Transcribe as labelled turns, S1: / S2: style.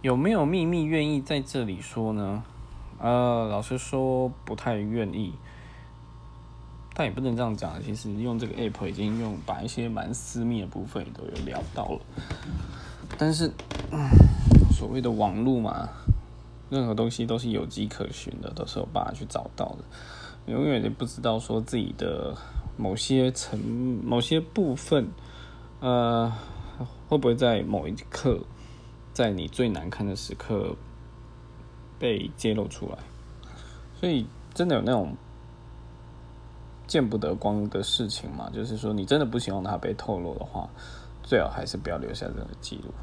S1: 有没有秘密愿意在这里说呢？呃，老实说不太愿意，但也不能这样讲。其实用这个 app 已经用把一些蛮私密的部分都有聊到了。但是，所谓的网络嘛，任何东西都是有迹可循的，都是有办法去找到的。永远也不知道说自己的某些层、某些部分，呃，会不会在某一刻。在你最难看的时刻被揭露出来，所以真的有那种见不得光的事情嘛？就是说，你真的不希望它被透露的话，最好还是不要留下这个记录。